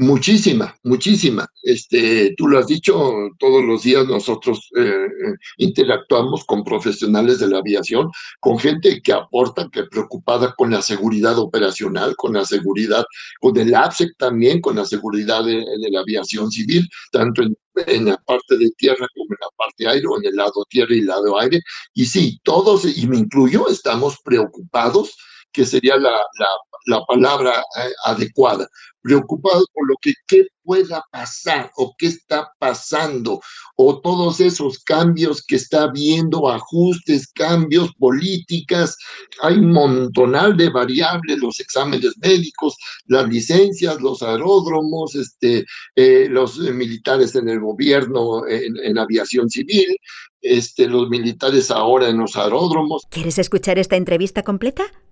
Muchísima, muchísima. Este, tú lo has dicho, todos los días nosotros eh, eh, interactuamos con profesionales de la aviación, con gente que aporta, que preocupada con la seguridad operacional, con la seguridad, con el APSEC también, con la seguridad de, la aviación civil, tanto en, la parte de tierra como en la parte aire, en el lado tierra y lado aire. Y sí, todos, y me incluyo, estamos preocupados que sería la, la, palabra eh, adecuada, preocupado por lo que pueda pasar o qué está pasando, o todos esos cambios que está viendo, ajustes, cambios, políticas, hay un montonal de variables, los exámenes médicos, las licencias, los aeródromos, este, eh, los militares en el gobierno, en, en aviación civil, este, los militares ahora en los aeródromos. ¿Quieres escuchar esta entrevista completa?